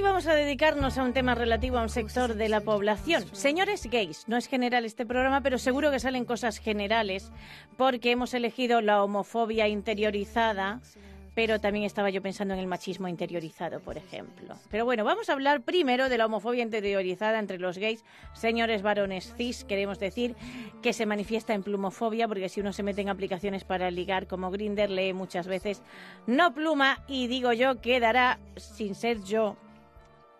Hoy vamos a dedicarnos a un tema relativo a un sector de la población. Señores gays, no es general este programa, pero seguro que salen cosas generales porque hemos elegido la homofobia interiorizada, pero también estaba yo pensando en el machismo interiorizado, por ejemplo. Pero bueno, vamos a hablar primero de la homofobia interiorizada entre los gays. Señores varones cis, queremos decir que se manifiesta en plumofobia, porque si uno se mete en aplicaciones para ligar como Grinder, lee muchas veces no pluma y digo yo quedará sin ser yo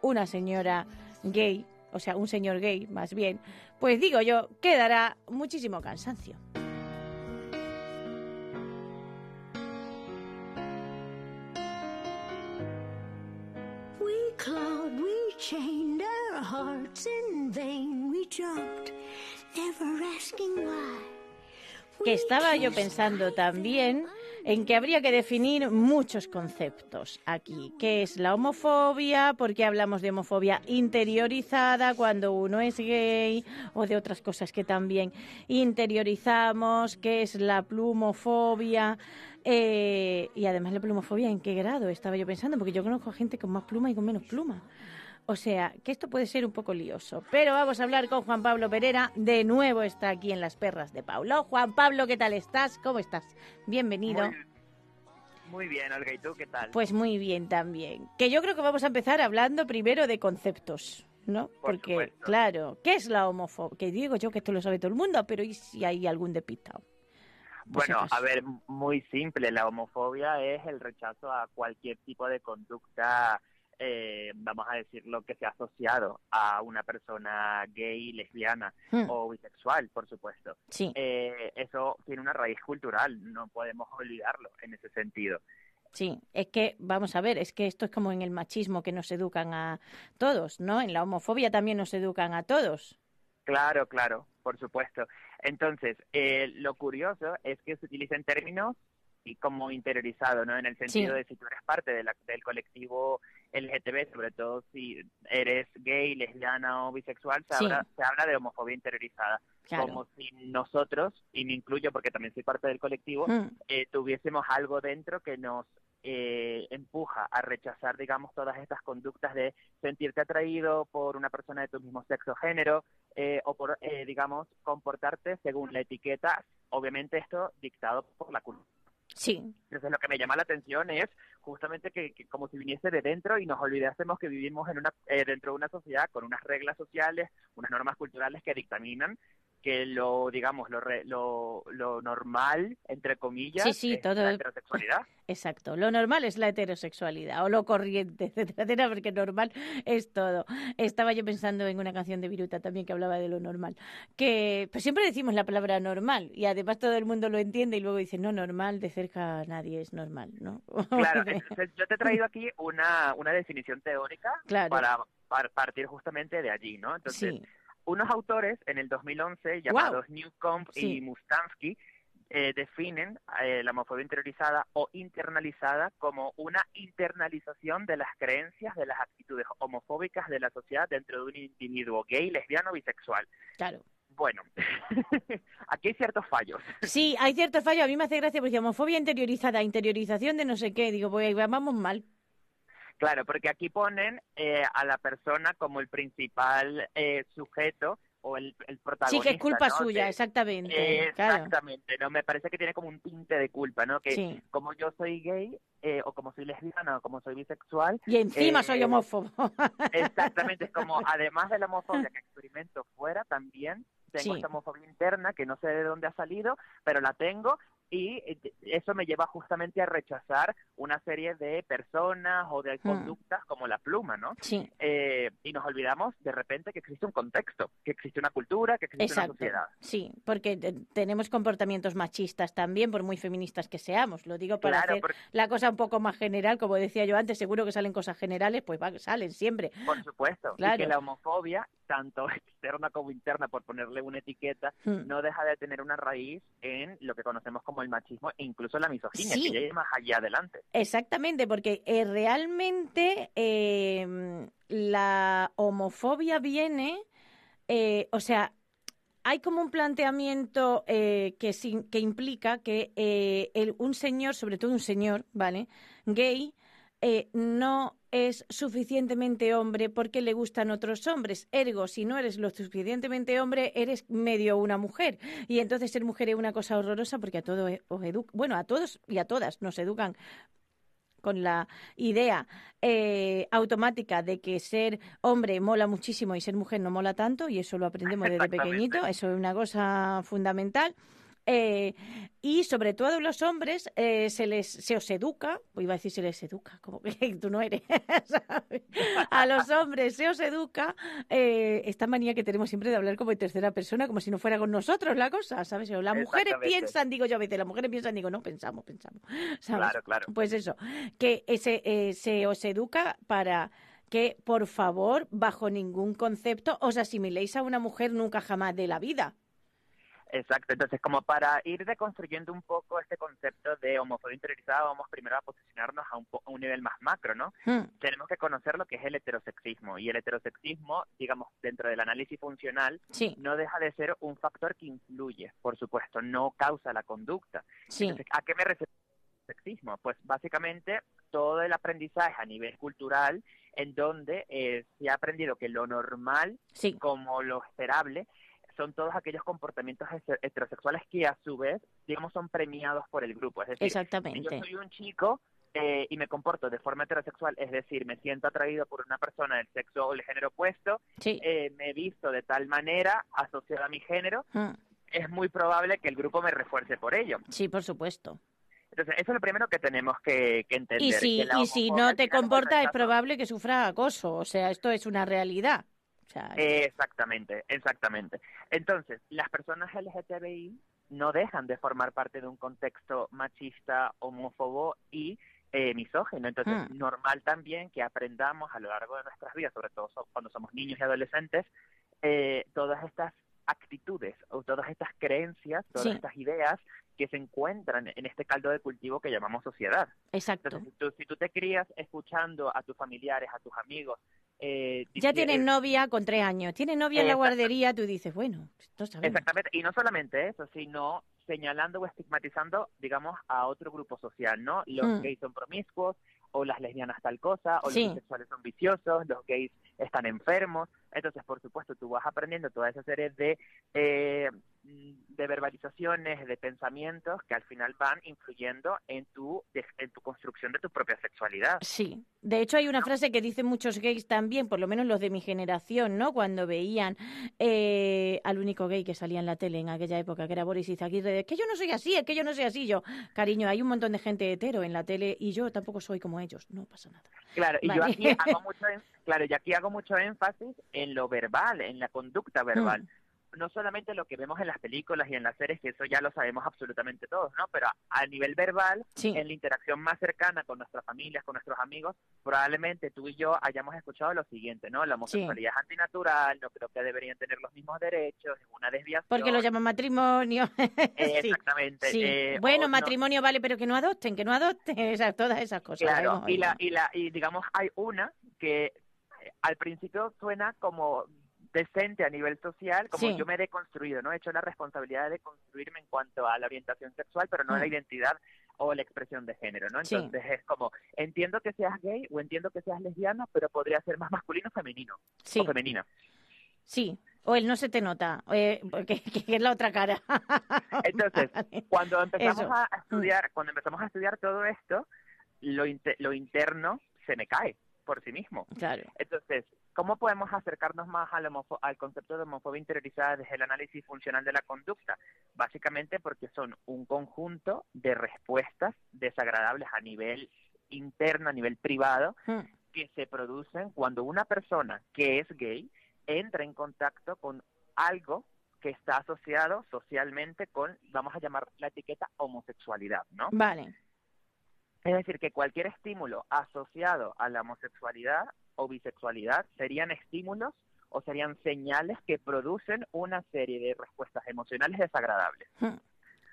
una señora gay, o sea, un señor gay más bien, pues digo yo, quedará muchísimo cansancio. We clawed, we chained our hearts in vain. We jumped, never asking why. Que estaba yo pensando también en que habría que definir muchos conceptos aquí. ¿Qué es la homofobia? ¿Por qué hablamos de homofobia interiorizada cuando uno es gay? O de otras cosas que también interiorizamos. ¿Qué es la plumofobia? Eh, y además la plumofobia, ¿en qué grado? Estaba yo pensando, porque yo conozco gente con más pluma y con menos pluma. O sea, que esto puede ser un poco lioso. Pero vamos a hablar con Juan Pablo Pereira. De nuevo está aquí en Las Perras de Paulo. Juan Pablo, ¿qué tal estás? ¿Cómo estás? Bienvenido. Muy, muy bien, Olga, ¿y tú qué tal? Pues muy bien también. Que yo creo que vamos a empezar hablando primero de conceptos, ¿no? Por Porque, supuesto. claro, ¿qué es la homofobia? Que digo yo que esto lo sabe todo el mundo, pero ¿y si hay algún despistado? Si bueno, a ver, muy simple, la homofobia es el rechazo a cualquier tipo de conducta, eh, vamos a decirlo, que sea asociado a una persona gay, lesbiana Hmm, o bisexual, por supuesto. Sí, Eh, eso tiene una raíz cultural, no podemos olvidarlo en ese sentido. sí. Es que, vamos a ver, es que esto es como en el machismo que nos educan a todos, ¿no? En la homofobia también nos educan a todos. Claro, claro, por supuesto. Entonces, eh, lo curioso es que se utilizan términos y como interiorizado, ¿no? En el sentido Sí. de si tú eres parte de la- del colectivo LGTB, sobre todo si eres gay, lesbiana o bisexual, se, Sí. habla, se habla de homofobia interiorizada. Claro. Como si nosotros, y me incluyo porque también soy parte del colectivo, Hmm, eh, tuviésemos algo dentro que nos eh, empuja a rechazar, digamos, todas estas conductas de sentirte atraído por una persona de tu mismo sexo o género, eh, o por, eh, digamos, comportarte según la etiqueta, obviamente esto dictado por la cultura. Sí, Entonces lo que me llama la atención es justamente que, que como si viniese de dentro y nos olvidásemos que vivimos en una, eh, dentro de una sociedad con unas reglas sociales, unas normas culturales que dictaminan que lo, digamos, lo, re- lo, lo normal, entre comillas, Sí, sí, es todo- la heterosexualidad. Exacto, lo normal es la heterosexualidad o lo corriente, etcétera, etcétera, porque normal es todo. Estaba yo pensando en una canción de Viruta también que hablaba de lo normal, que pues siempre decimos la palabra normal y además todo el mundo lo entiende y luego dice, no, normal, de cerca nadie es normal, ¿no? Claro, entonces yo te he traído aquí una, una definición teórica Claro. para, para partir justamente de allí, ¿no? Entonces, sí, unos autores en el 2011 llamados Newcomb Sí. y Mustansky eh, definen eh, la homofobia interiorizada o internalizada como una internalización de las creencias de las actitudes homofóbicas de la sociedad dentro de un individuo gay, lesbiano o bisexual. claro. Bueno, aquí hay ciertos fallos. Sí, hay cierto fallo. A mí me hace gracia porque homofobia interiorizada, interiorización de no sé qué. Digo, pues vamos mal. Claro, porque aquí ponen eh, a la persona como el principal eh, sujeto o el, el Sí, protagonista. que es culpa ¿no? suya, de- exactamente. claro. Exactamente, ¿no? Me parece que tiene como un tinte de culpa, ¿no? Que Sí. como yo soy gay, eh, o como soy lesbiana, o como soy bisexual, Y encima eh, soy homófobo. exactamente, es como, además de la homofobia que experimento fuera, también tengo Sí. esta homofobia interna que no sé de dónde ha salido, pero la tengo y eh, eso me lleva justamente a rechazar una serie de personas o de Hmm. conductas como la pluma, ¿no? Sí, Eh, y nos olvidamos de repente que existe un contexto, que existe una cultura, que existe exacto. una sociedad. Sí, porque te- tenemos comportamientos machistas también, por muy feministas que seamos. Lo digo para Claro, hacer por, la cosa un poco más general, como decía yo antes, seguro que salen cosas generales, pues va, salen siempre. por supuesto. Y Claro. que la homofobia, tanto externa como interna, por ponerle una etiqueta, Hmm. no deja de tener una raíz en lo que conocemos como el machismo e incluso la misoginia, Sí. que ya más allá adelante. Exactamente, porque eh, realmente eh, la homofobia viene, eh, o sea, hay como un planteamiento eh, que, implica que eh, el- un señor, sobre todo un señor, ¿vale? Gay, eh, no es suficientemente hombre porque le gustan otros hombres. Ergo, si no eres lo suficientemente hombre, eres medio una mujer. Y entonces ser mujer es una cosa horrorosa porque a todos os educan, bueno, a todos y a todas nos educan con la idea eh, automática de que ser hombre mola muchísimo y ser mujer no mola tanto, y eso lo aprendemos desde pequeñito, eso es una cosa fundamental. Eh, y sobre todo los hombres eh, se les se os educa, pues iba a decir se les educa, como que tú no eres, ¿sabes? A los hombres se os educa eh, esta manía que tenemos siempre de hablar como en tercera persona, como si no fuera con nosotros la cosa, ¿sabes? O Las mujeres piensan, digo yo a veces, las mujeres piensan, digo, no, pensamos, pensamos, ¿sabes? Claro, claro. Pues eso, que ese, eh, se os educa para que, por favor, bajo ningún concepto os asimiléis a una mujer nunca jamás de la vida. Exacto, entonces como para ir deconstruyendo un poco este concepto de homofobia interiorizada, vamos primero a posicionarnos a un, po- a un nivel más macro, ¿no? Hmm, Tenemos que conocer lo que es el heterosexismo y el heterosexismo, digamos, dentro del análisis funcional, Sí, no deja de ser un factor que influye, por supuesto, no causa la conducta. sí, Entonces, ¿a qué me refiero con sexismo? Pues básicamente todo el aprendizaje a nivel cultural en donde eh, se ha aprendido que lo normal sí, como lo esperable son todos aquellos comportamientos heter- heterosexuales que a su vez, digamos, son premiados por el grupo. Es decir, si yo exactamente. soy un chico eh, y me comporto de forma heterosexual, es decir, me siento atraído por una persona del sexo o del género opuesto, Sí, eh, me he visto de tal manera asociada a mi género, hmm, es muy probable que el grupo me refuerce por ello. sí, por supuesto. Entonces, eso es lo primero que tenemos que, que entender. Y si, que y si no te comportas, es probable que sufra acoso. O sea, esto es una realidad. Sea, Eh, Exactamente, exactamente. Entonces, las personas LGTBI no dejan de formar parte de un contexto machista, homófobo y eh, misógino. Entonces, Hmm. normal también que aprendamos a lo largo de nuestras vidas, sobre todo so- cuando somos niños y adolescentes, eh, todas estas actitudes o todas estas creencias, todas Sí. estas ideas que se encuentran en este caldo de cultivo que llamamos sociedad. exacto. Entonces, si tú, si tú te crías escuchando a tus familiares, a tus amigos, eh, Ya tienen eh, novia con tres años. Tiene novia en la guardería, tú dices, bueno, esto sabemos. Exactamente, y no solamente eso, sino señalando o estigmatizando, digamos, a otro grupo social, ¿no? Los Mm. gays son promiscuos, o las lesbianas tal cosa, o Sí. los bisexuales son viciosos, los gays están enfermos. Entonces, por supuesto, tú vas aprendiendo toda esa serie de, eh, de verbalizaciones, de pensamientos que al final van influyendo en tu, en tu construcción de tu propia sexualidad. Sí, de hecho hay una frase que dicen muchos gays también, por lo menos los de mi generación, ¿no? Cuando veían eh, al único gay que salía en la tele en aquella época, que era Boris Izaguirre, es que yo no soy así, es que yo no soy así. Yo, cariño, hay un montón de gente hetero en la tele y yo tampoco soy como ellos, no pasa nada. Claro, y Vale. yo aquí hago mucho, claro, yo aquí hago mucho énfasis en lo verbal, en la conducta verbal. Mm. No solamente lo que vemos en las películas y en las series, que eso ya lo sabemos absolutamente todos, ¿no? Pero a, a nivel verbal, Sí, en la interacción más cercana con nuestras familias, con nuestros amigos, probablemente tú y yo hayamos escuchado lo siguiente, ¿no? La homosexualidad es antinatural, no creo que deberían tener los mismos derechos, es una desviación. porque lo llaman matrimonio. Eh, sí. Exactamente. Sí. eh, bueno, no- matrimonio vale, pero que no adopten, que no adopten, esas, todas esas cosas. Claro, Hemos y, la, y, la, y digamos, hay una que eh, al principio suena como decente a nivel social, como Sí. yo me he deconstruido, ¿no? He hecho la responsabilidad de construirme en cuanto a la orientación sexual, pero no a la Mm. identidad o la expresión de género, ¿no? Sí. Entonces es como, entiendo que seas gay o entiendo que seas lesbiano, pero podría ser más masculino o femenino, Sí, o femenina. sí. O el no se te nota, eh, porque que es la otra cara. Entonces. Cuando empezamos Eso. a a estudiar, cuando empezamos a estudiar todo esto, lo, inte- lo interno se me cae por sí mismo. Claro. Entonces, ¿Cómo podemos acercarnos más al, al concepto de homofobia interiorizada desde el análisis funcional de la conducta? Básicamente porque son un conjunto de respuestas desagradables a nivel interno, a nivel privado, Hmm. que se producen cuando una persona que es gay entra en contacto con algo que está asociado socialmente con, vamos a llamar la etiqueta homosexualidad, ¿no? Vale. Es decir, que cualquier estímulo asociado a la homosexualidad o bisexualidad serían estímulos o serían señales que producen una serie de respuestas emocionales desagradables. Hmm.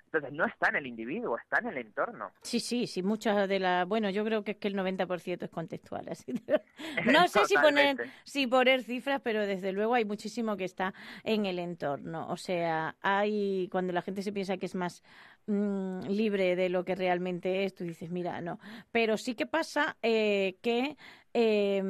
Entonces, no está en el individuo, está en el entorno. Sí, sí, sí, muchas de las... Bueno, yo creo que es que el 90% es contextual. Así No sé si poner, si poner cifras, pero desde luego hay muchísimo que está en el entorno. O sea, hay cuando la gente se piensa que es más mm, libre de lo que realmente es, tú dices, mira, no. Pero sí que pasa eh, que eh,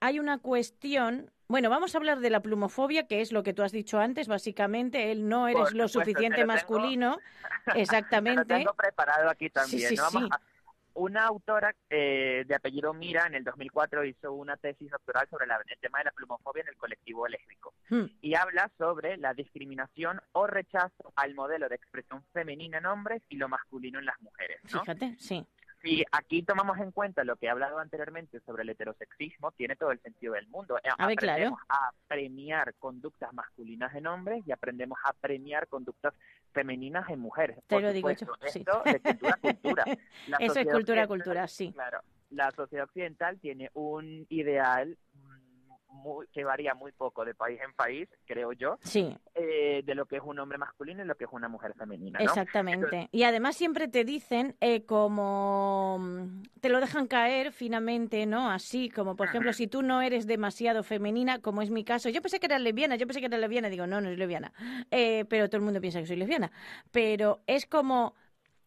hay una cuestión... Bueno, vamos a hablar de la plumofobia, que es lo que tú has dicho antes, básicamente, él no eres Por lo supuesto, suficiente te lo tengo- masculino. Lo Exactamente. tengo preparado aquí también. sí, ¿no? Vamos sí. a- Una autora eh, de apellido Mira en el 2004 hizo una tesis doctoral sobre la- el tema de la plumofobia en el colectivo lésbico Hmm. y habla sobre la discriminación o rechazo al modelo de expresión femenina en hombres y lo masculino en las mujeres. ¿no? Fíjate, sí. Si aquí tomamos en cuenta lo que he hablado anteriormente sobre el heterosexismo, tiene todo el sentido del mundo. Eh, A ver, claro. aprendemos a premiar conductas masculinas en hombres y aprendemos a premiar conductas femeninas en mujeres. Te Por lo digo yo, sí. Esto de cultura cultura. La Eso es cultura cultura, sí. Claro, la sociedad occidental tiene un ideal muy- que varía muy poco de país en país, creo yo, Sí, eh, de lo que es un hombre masculino y lo que es una mujer femenina. ¿no? exactamente. Y además siempre te dicen eh, como mm, te lo dejan caer finamente, ¿no? Así como, por ejemplo, si tú no eres demasiado femenina, como es mi caso. Yo pensé que eras lesbiana, yo pensé que eras lesbiana, digo, no, no es lesbiana. Eh, pero todo el mundo piensa que soy lesbiana. Pero es como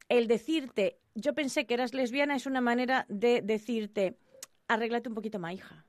el decirte, yo pensé que eras lesbiana es una manera de decirte, arréglate un poquito más, hija.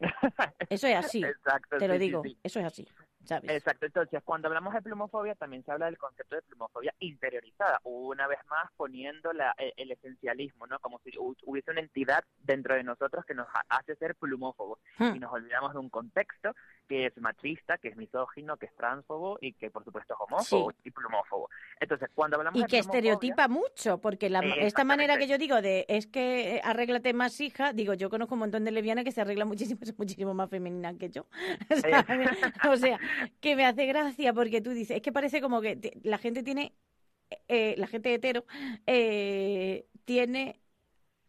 Eso es así, Exacto, te lo sí, digo, sí. eso es así, ¿sabes? Exacto, entonces cuando hablamos de plumofobia también se habla del concepto de plumofobia interiorizada, una vez más poniendo la- e- el esencialismo, ¿no? Como si hu- hubiese una entidad dentro de nosotros que nos ha- hace ser plumófobos Hmm. y nos olvidamos de un contexto que es machista, que es misógino, que es transfobo y que por supuesto es homófobo y plumófobo. Entonces cuando hablamos Y de que estereotipa mucho, porque la, Eh, esta manera que yo digo de es que eh, arréglate más hija, digo, yo conozco un montón de lesbianas que se arreglan muchísimo, son muchísimo más femeninas que yo. o sea, que me hace gracia porque tú dices, es que parece como que te- la gente tiene, eh, la gente hetero, eh, tiene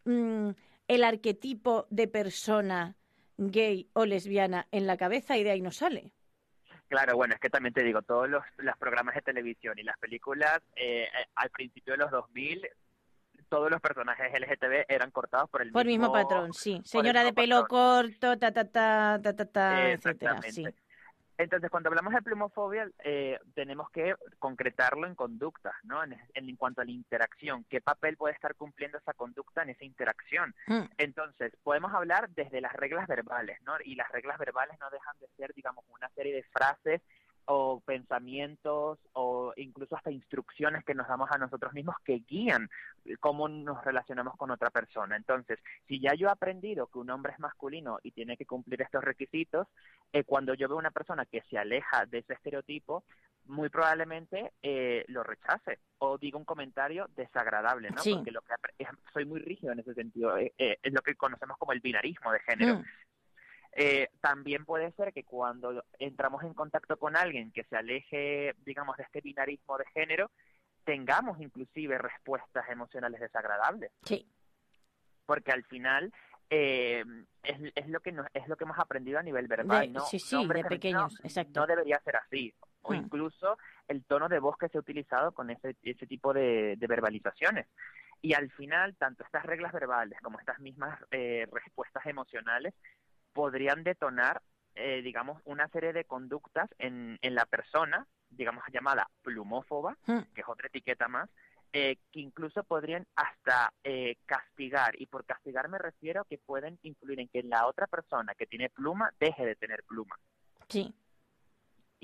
mm, el arquetipo de persona gay o lesbiana en la cabeza y de ahí no sale. Claro, bueno, es que también te digo, todos los, los programas de televisión y las películas eh, eh, al principio de los 2000, todos los personajes LGTB eran cortados por el Por mismo mismo patrón, sí. Señora de pelo patrón. corto, ta, ta, ta, ta, ta, ta, etcétera, sí. Entonces, cuando hablamos de plumofobia, eh, tenemos que concretarlo en conductas, ¿no? En, en cuanto a la interacción, ¿qué papel puede estar cumpliendo esa conducta en esa interacción? Mm. Entonces, podemos hablar desde las reglas verbales, ¿no? Y las reglas verbales no dejan de ser, digamos, una serie de frases o pensamientos o incluso hasta instrucciones que nos damos a nosotros mismos que guían cómo nos relacionamos con otra persona. Entonces, si ya yo he aprendido que un hombre es masculino y tiene que cumplir estos requisitos, eh, cuando yo veo una persona que se aleja de ese estereotipo, muy probablemente eh, lo rechace o diga un comentario desagradable, ¿no? Sí. Porque lo que soy muy rígido en ese sentido. eh, eh, es lo que conocemos como el binarismo de género. Mm. Eh, también puede ser que cuando entramos en contacto con alguien que se aleje, digamos, de este binarismo de género, tengamos inclusive respuestas emocionales desagradables, Sí, porque al final eh, es, es lo que nos, es lo que hemos aprendido a nivel verbal, De- ¿no? sí, sí, Un hombre de pequeños, exacto. No debería ser así, o Hmm. incluso el tono de voz que se ha utilizado con ese, ese tipo de, de verbalizaciones. Y al final, tanto estas reglas verbales como estas mismas eh, respuestas emocionales podrían detonar, eh, digamos, una serie de conductas en, en la persona, digamos, llamada plumófoba, Mm. que es otra etiqueta más, eh, que incluso podrían hasta eh, castigar. Y por castigar me refiero que pueden influir en que la otra persona que tiene pluma deje de tener pluma. sí.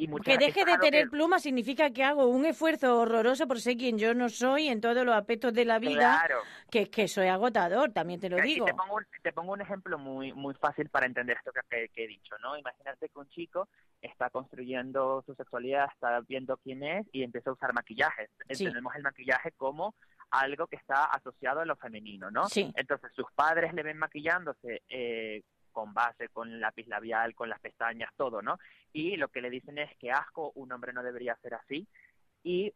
Y Que deje de tener que- pluma significa que hago un esfuerzo horroroso por ser quien yo no soy en todos los aspectos de la vida, Claro. que, que soy agotador, también te lo Y digo. te pongo, un, te pongo un ejemplo muy muy fácil para entender esto que, que- que he dicho, ¿no? Imagínate que un chico está construyendo su sexualidad, está viendo quién es y empieza a usar maquillaje. Sí. Entendemos el maquillaje como algo que está asociado a lo femenino, ¿no? Sí. Entonces sus padres le ven maquillándose eh, con base, con lápiz labial, con las pestañas, todo, ¿no? Y lo que le dicen es que asco, un hombre no debería ser así y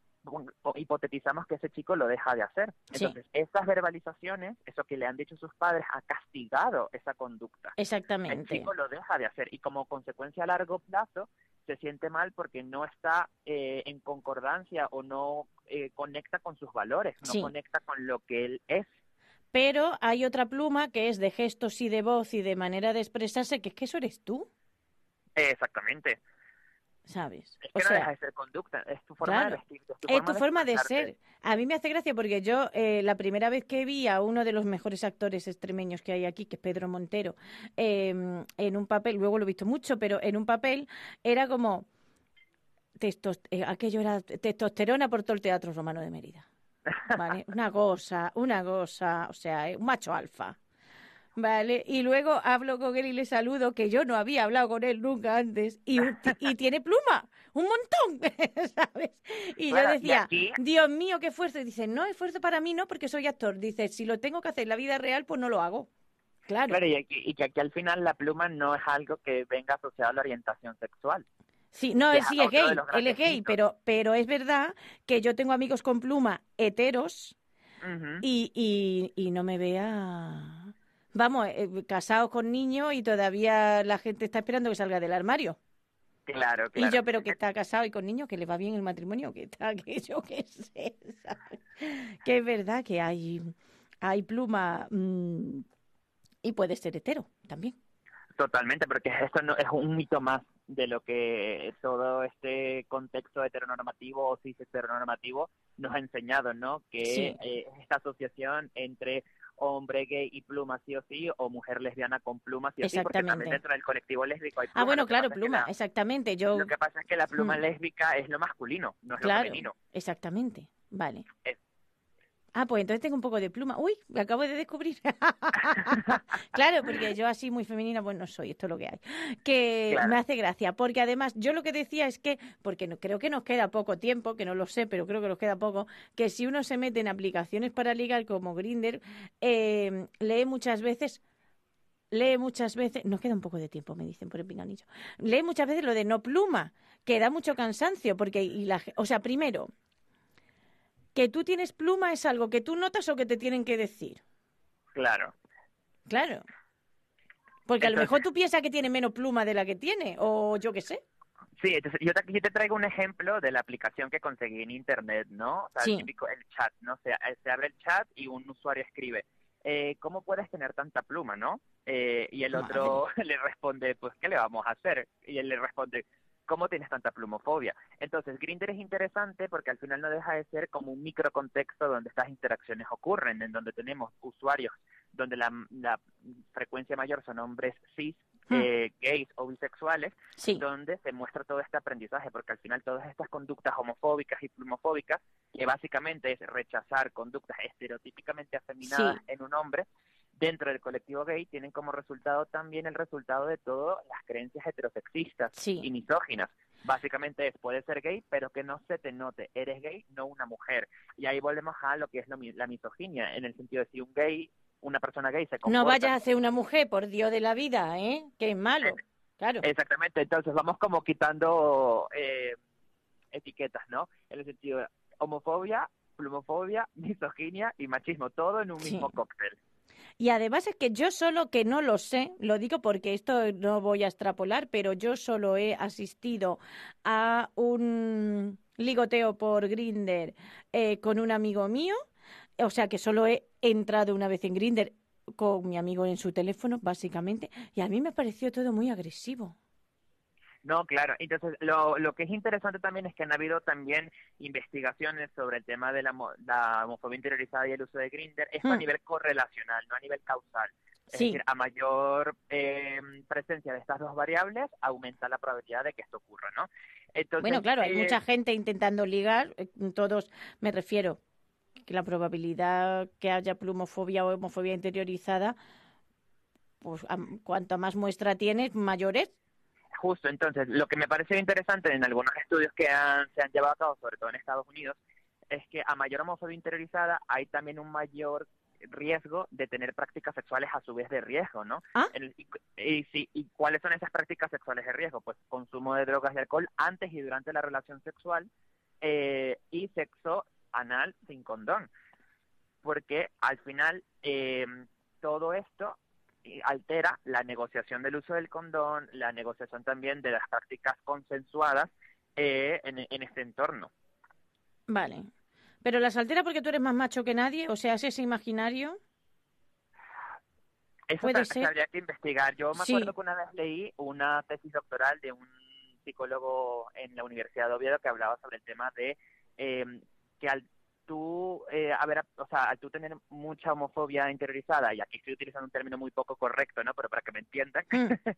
hipotetizamos que ese chico lo deja de hacer. Sí. Entonces, esas verbalizaciones, eso que le han dicho sus padres, ha castigado esa conducta. El Exactamente. chico lo deja de hacer y como consecuencia a largo plazo se siente mal porque no está eh, en concordancia o no eh, conecta con sus valores, no Sí. conecta con lo que él es. Pero hay otra pluma que es de gestos y de voz y de manera de expresarse, que es que eso eres tú, exactamente. ¿sabes? Es O que no sea, deja de ser conducta, es tu forma claro, de vestirte, es tu es tu forma de ser. A mí me hace gracia porque yo, eh, la primera vez que vi a uno de los mejores actores extremeños que hay aquí, que es Pedro Montero, eh, en un papel, luego lo he visto mucho, pero en un papel era como. Testos, eh, aquello era testosterona por todo el teatro romano de Mérida. ¿Vale? Una cosa, una cosa, o sea, eh, un macho alfa. Vale, y luego hablo con él y le saludo, que yo no había hablado con él nunca antes, y, y tiene pluma, un montón, ¿sabes? Y yo decía, Dios mío, qué esfuerzo. Y dice, no, esfuerzo para mí no, porque soy actor. Dice, si lo tengo que hacer en la vida real, pues no lo hago. Claro. Claro, y, aquí- y que aquí al final la pluma no es algo que venga asociado a la orientación sexual. Sí, no, es sí es gay, él es gay, pero, pero es verdad que yo tengo amigos con pluma heteros y, y, y no me vea... Vamos, eh, casados con niños y todavía la gente está esperando que salga del armario. Claro, claro. Y yo, pero que está casado y con niños, que le va bien el matrimonio, que está, que yo qué sé, ¿sabes? Que es verdad que hay, hay pluma mm, y puede ser hetero también. Totalmente, porque esto no es un mito más de lo que todo este contexto heteronormativo o cis heteronormativo nos ha enseñado, ¿no? Que Sí. eh, esta asociación entre hombre gay y pluma sí o sí, o mujer lesbiana con pluma sí o sí, porque también dentro del colectivo lésbico hay pluma. Ah, bueno, claro, pluma, la- exactamente. Yo, Lo que pasa es que la pluma Mm. lésbica es lo masculino, no es lo femenino. exactamente. Vale. Es- Ah, pues entonces tengo un poco de pluma. Uy, me acabo de descubrir. claro, porque yo así muy femenina, pues no soy, esto es lo que hay. Que Claro. me hace gracia, porque además yo lo que decía es que, porque no, creo que nos queda poco tiempo, que no lo sé, pero creo que nos queda poco, que si uno se mete en aplicaciones para ligar como Grinder, eh, lee muchas veces lee muchas veces, nos queda un poco de tiempo, me dicen por el pinganillo, lee muchas veces lo de no pluma, que da mucho cansancio, porque, y la, o sea, primero, que tú tienes pluma es algo que tú notas o que te tienen que decir. Claro. Claro. Porque a lo mejor tú piensas que tiene menos pluma de la que tiene, o yo qué sé. Sí, entonces yo te, yo te traigo un ejemplo de la aplicación que conseguí en internet, ¿no? O sea, Sí. el típico, el chat, ¿no? Se, eh, se abre el chat y un usuario escribe, eh, ¿cómo puedes tener tanta pluma, no? Eh, y el otro le responde, pues, ¿qué le vamos a hacer? Y él le responde, ¿cómo tienes tanta plumofobia? Entonces, Grindr es interesante porque al final no deja de ser como un microcontexto donde estas interacciones ocurren, en donde tenemos usuarios donde la, la frecuencia mayor son hombres cis, Hmm. eh, gays o bisexuales, Sí, donde se muestra todo este aprendizaje, porque al final todas estas conductas homofóbicas y plumofóbicas, que básicamente es rechazar conductas estereotípicamente afeminadas Sí. en un hombre, dentro del colectivo gay tienen como resultado también el resultado de todas las creencias heterosexistas Sí. y misóginas. Básicamente es, puedes ser gay, pero que no se te note, eres gay, no una mujer. Y ahí volvemos a lo que es lo la misoginia, en el sentido de si un gay, una persona gay se comporta... no vayas a hacer una mujer, por Dios de la vida, ¿eh? Que es malo. Claro. Exactamente, entonces vamos como quitando eh, etiquetas, ¿no? En el sentido de homofobia, plumofobia, misoginia y machismo, todo en un Sí. mismo cóctel. Y además es que yo solo que no lo sé, lo digo porque esto no voy a extrapolar, pero yo solo he asistido a un ligoteo por Grinder con un amigo mío, o sea que solo he entrado una vez en Grinder con mi amigo en su teléfono, básicamente, y a mí me pareció todo muy agresivo. No, claro. Entonces, lo, lo que es interesante también es que han habido también investigaciones sobre el tema de la, la homofobia interiorizada y el uso de Grinder, esto a Hmm. nivel correlacional, no a nivel causal. Es Sí. decir, a mayor eh, presencia de estas dos variables, aumenta la probabilidad de que esto ocurra, ¿no? Entonces, bueno, claro, hay eh, mucha gente intentando ligar, eh, todos, me refiero, que la probabilidad que haya plumofobia o homofobia interiorizada, pues am- cuanta más muestra tienes, mayor es. Justo, entonces, lo que me parece interesante en algunos estudios que han- se han llevado a cabo, sobre todo en Estados Unidos, es que a mayor homofobia interiorizada hay también un mayor riesgo de tener prácticas sexuales a su vez de riesgo, ¿no? Ah. El- y, y sí, ¿y cuáles son esas prácticas sexuales de riesgo? Pues consumo de drogas y alcohol antes y durante la relación sexual eh, y sexo anal sin condón. Porque al final eh, todo esto altera la negociación del uso del condón, la negociación también de las prácticas consensuadas eh, en, en este entorno. Vale. Pero las altera porque tú eres más macho que nadie, o sea, es ese imaginario. Eso Puede ser. habría que investigar. Yo me Sí. acuerdo que una vez leí una tesis doctoral de un psicólogo en la Universidad de Oviedo que hablaba sobre el tema de eh, que al tú, eh, a ver, o sea, al tú tener mucha homofobia interiorizada, y aquí estoy utilizando un término muy poco correcto, ¿no? Pero para que me entiendan, Mm.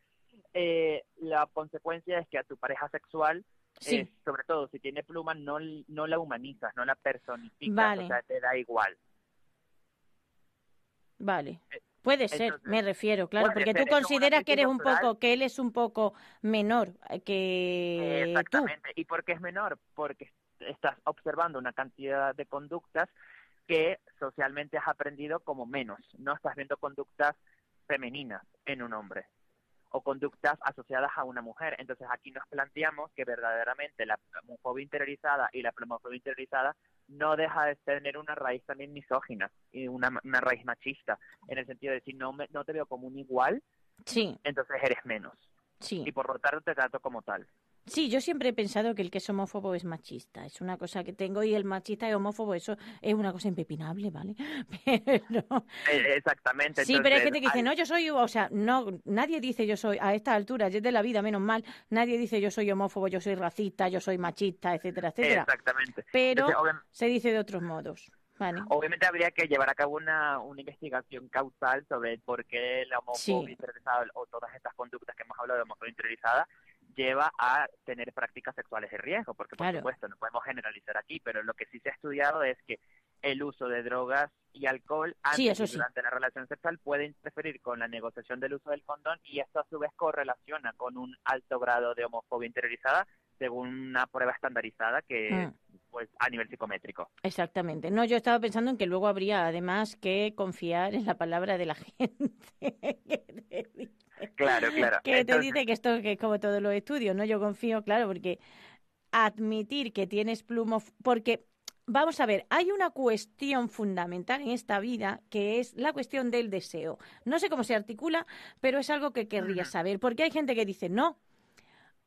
eh, la consecuencia es que a tu pareja sexual, Sí. eh, sobre todo si tiene pluma, no, no la humanizas, no la personificas, Vale. o sea, te da igual. Vale. Puede ser, Eh, entonces, me refiero, claro, porque ser, tú consideras que eres un poco, que él es un poco menor eh, que tú. Exactamente. ¿Y por qué es menor? Porque estás observando una cantidad de conductas que socialmente has aprendido como menos. No estás viendo conductas femeninas en un hombre o conductas asociadas a una mujer. Entonces aquí nos planteamos que verdaderamente la homofobia interiorizada y la plomofobia interiorizada no deja de tener una raíz también misógina y una, una raíz machista, en el sentido de si no, me, no te veo como un igual, Sí, entonces eres menos. sí. Y por lo tanto te trato como tal. Sí, yo siempre he pensado que el que es homófobo es machista. Es una cosa que tengo y el machista y homófobo, eso es una cosa impepinable, ¿vale? Pero... Eh, Exactamente. Sí, pero hay gente que dice, hay- no, yo soy, o sea, no, nadie dice yo soy, a esta altura, de la vida, menos mal, nadie dice yo soy homófobo, yo soy racista, yo soy machista, etcétera, etcétera. Exactamente. Pero Entonces, se dice de otros modos, ¿vale? obviamente habría que llevar a cabo una, una investigación causal sobre por qué la homofobia Sí. interiorizada o todas estas conductas que hemos hablado de homofobia interiorizada lleva a tener prácticas sexuales de riesgo, porque por Claro. supuesto no podemos generalizar aquí, pero lo que sí se ha estudiado es que el uso de drogas y alcohol antes Sí, eso y sí. durante la relación sexual puede interferir con la negociación del uso del condón y esto a su vez correlaciona con un alto grado de homofobia interiorizada según una prueba estandarizada que Mm. pues a nivel psicométrico. Exactamente. No, yo estaba pensando en que luego habría además que confiar en la palabra de la gente. Claro, claro. que te dice que esto que es como todos los estudios, ¿no? Yo confío, claro, porque admitir que tienes plumo, porque vamos a ver, hay una cuestión fundamental en esta vida que es la cuestión del deseo. No sé cómo se articula, pero es algo que querría saber, porque hay gente que dice, no,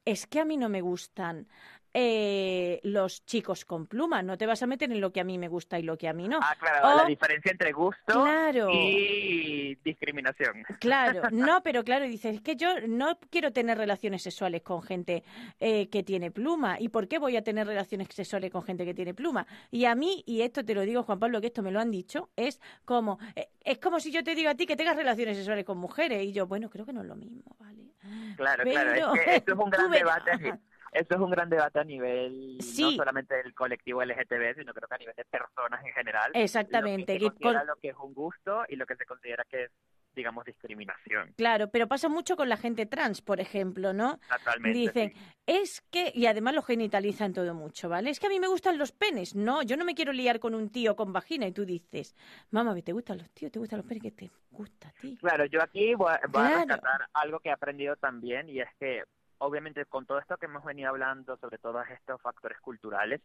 es que a mí no me gustan eh, los chicos con pluma, no te vas a meter en lo que a mí me gusta y lo que a mí no. Ah, claro, la diferencia entre gusto Claro. y discriminación. Claro, no, pero claro, dices, es que yo no quiero tener relaciones sexuales con gente eh, que tiene pluma. ¿Y por qué voy a tener relaciones sexuales con gente que tiene pluma? Y a mí, y esto te lo digo, Juan Pablo, que esto me lo han dicho, es como, eh, es como si yo te digo a ti que tengas relaciones sexuales con mujeres. Y yo, bueno, creo que no es lo mismo, ¿vale? Claro, claro. Pero- Es que esto es un gran debate. Esto es un gran debate a nivel Sí. no solamente del colectivo LGTB, sino creo que a nivel de personas en general. Exactamente. Lo que se considera con- lo que es un gusto y lo que se considera que es, digamos, discriminación. Claro, pero pasa mucho con la gente trans, por ejemplo, ¿no? Totalmente. Dicen, sí. es que, y además lo genitalizan todo mucho, ¿vale? Es que a mí me gustan los penes. No, yo no me quiero liar con un tío con vagina. Y tú dices, mamá, ¿te gustan los tíos? ¿Te gustan los penes? ¿Qué te gusta a ti? Claro, yo aquí voy, a- voy Claro. a rescatar algo que he aprendido también y es que obviamente con todo esto que hemos venido hablando sobre todos estos factores culturales,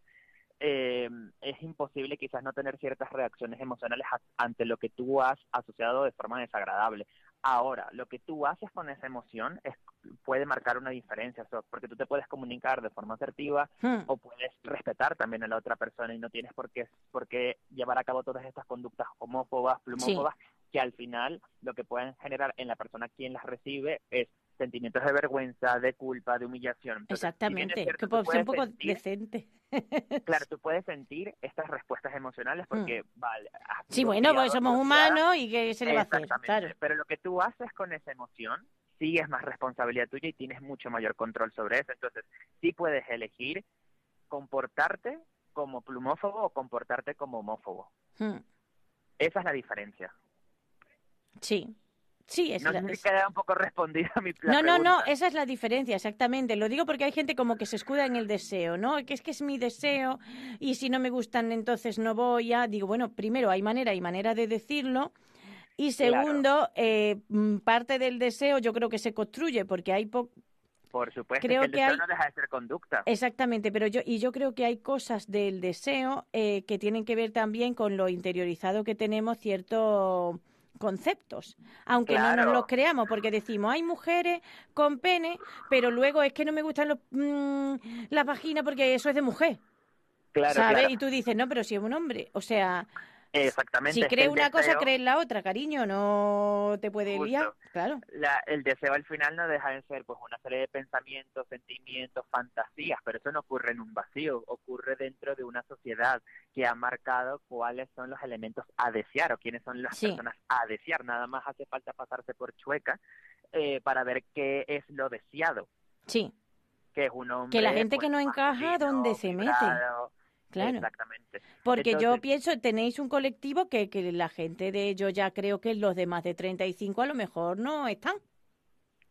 eh, es imposible quizás no tener ciertas reacciones emocionales ante lo que tú has asociado de forma desagradable. Ahora, lo que tú haces con esa emoción es, puede marcar una diferencia, porque tú te puedes comunicar de forma asertiva Hmm. o puedes respetar también a la otra persona y no tienes por qué, por qué llevar a cabo todas estas conductas homófobas, plumófobas, que al final lo que pueden generar en la persona quien las recibe es sentimientos de vergüenza, de culpa, de humillación. Entonces, si Exactamente, cierto, que tú puedo ser un poco sentir- decente. Claro, tú puedes sentir estas respuestas emocionales porque, vale... Mm. Sí, sido bueno, pues somos humanos y ¿qué se le va a hacer? Exactamente. Claro. Pero lo que tú haces con esa emoción sí es más responsabilidad tuya y tienes mucho mayor control sobre eso. Entonces, sí puedes elegir comportarte como plumófobo o comportarte como homófobo. Hmm. Esa es la diferencia. Sí. Sí, es no la- es- queda un poco respondida mi No, no, no, esa es la diferencia, exactamente. Lo digo porque hay gente como que se escuda en el deseo, ¿no? Que es que es mi deseo y si no me gustan entonces no voy a... Digo, bueno, primero hay manera y manera de decirlo y Claro. segundo, eh, mm, parte del deseo yo creo que se construye porque hay po- Por supuesto, creo es que el que hay- no deja de ser conducta. Exactamente, pero yo y yo creo que hay cosas del deseo eh, que tienen que ver también con lo interiorizado que tenemos ciertos conceptos, aunque no nos los creamos, porque decimos hay mujeres con pene, pero luego es que no me gustan los, mm, las vaginas porque eso es de mujer, Claro, ¿sabes? claro. Y tú dices no, pero si es un hombre, o sea, Exactamente. si crees el una cosa deseo- crees la otra, cariño, no te puede Justo. liar, claro. la- el deseo al final no deja de ser pues una serie de pensamientos, sentimientos, fantasías, pero eso no ocurre en un vacío, ocurre dentro de una sociedad que ha marcado cuáles son los elementos a desear o quiénes son las Sí. personas a desear. Nada más hace falta pasarse por chueca eh, para ver qué es lo deseado, Sí, que es un hombre. Que la gente que pues, no encaja, ¿dónde se mete? Claro. Exactamente. Porque yo pienso, tenéis un colectivo que, que la gente de, yo ya creo que los de más de 35 a lo mejor no están.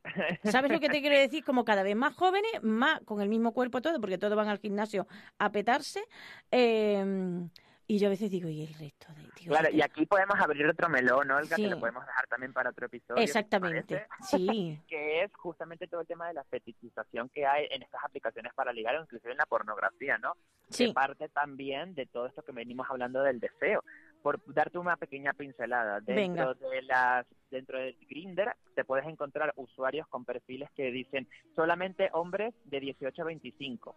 ¿Sabes lo que te quiero decir? Como cada vez más jóvenes, más con el mismo cuerpo todo, porque todos van al gimnasio a petarse. eh, y yo a veces digo, ¿y el resto de digo, Claro, ¿qué- y aquí podemos abrir otro melón, Olga, Sí. que lo podemos dejar también para otro episodio. ¿te Exactamente, sí, que es justamente todo el tema de la fetichización que hay en estas aplicaciones para ligar, inclusive en la pornografía, ¿no? Que sí, parte también de todo esto que venimos hablando del deseo. Por darte una pequeña pincelada, dentro de las dentro del Grinder te puedes encontrar usuarios con perfiles que dicen solamente hombres de 18 a 25.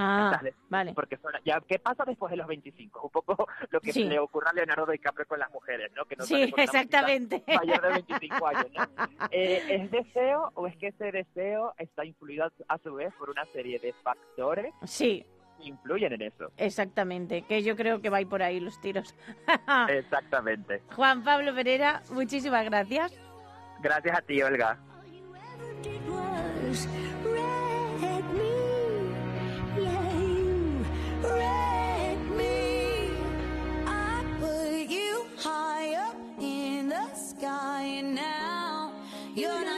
Ah, vale, Porque son- ya, ¿qué pasa después de los 25? Un poco lo que Sí. le ocurre a Leonardo DiCaprio con las mujeres, ¿no? Que no sí, exactamente. mayor de 25 años, ¿no? Eh, ¿Es deseo o es que ese deseo está influido a su- a su vez por una serie de factores Sí, que influyen en eso? exactamente, que yo creo que va por ahí los tiros. Exactamente. Juan Pablo Pereira, muchísimas gracias. Gracias a ti, Olga. dying now. You're not.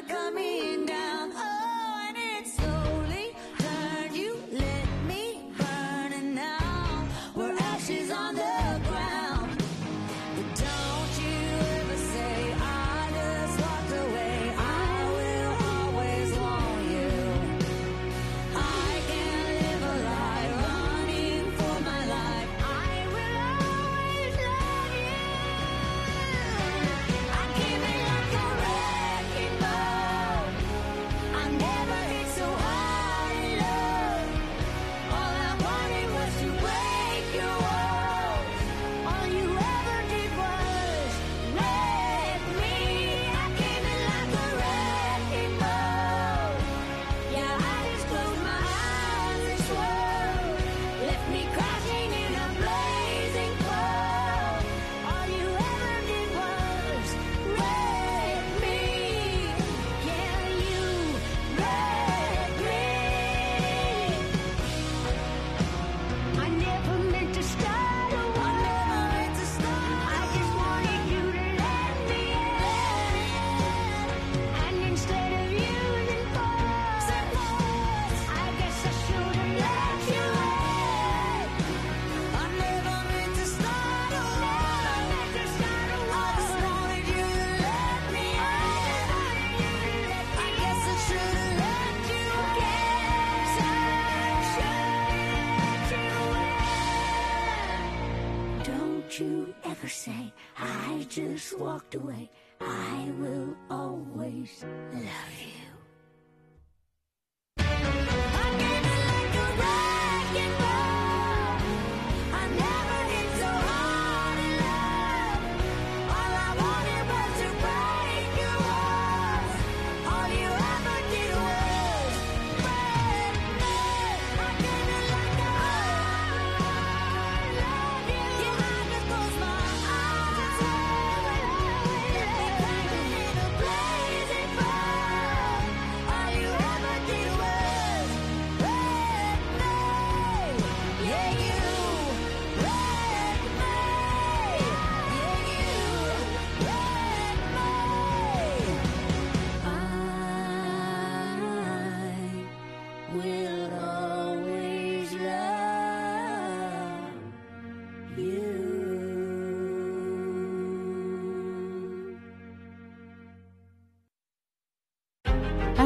Walked away.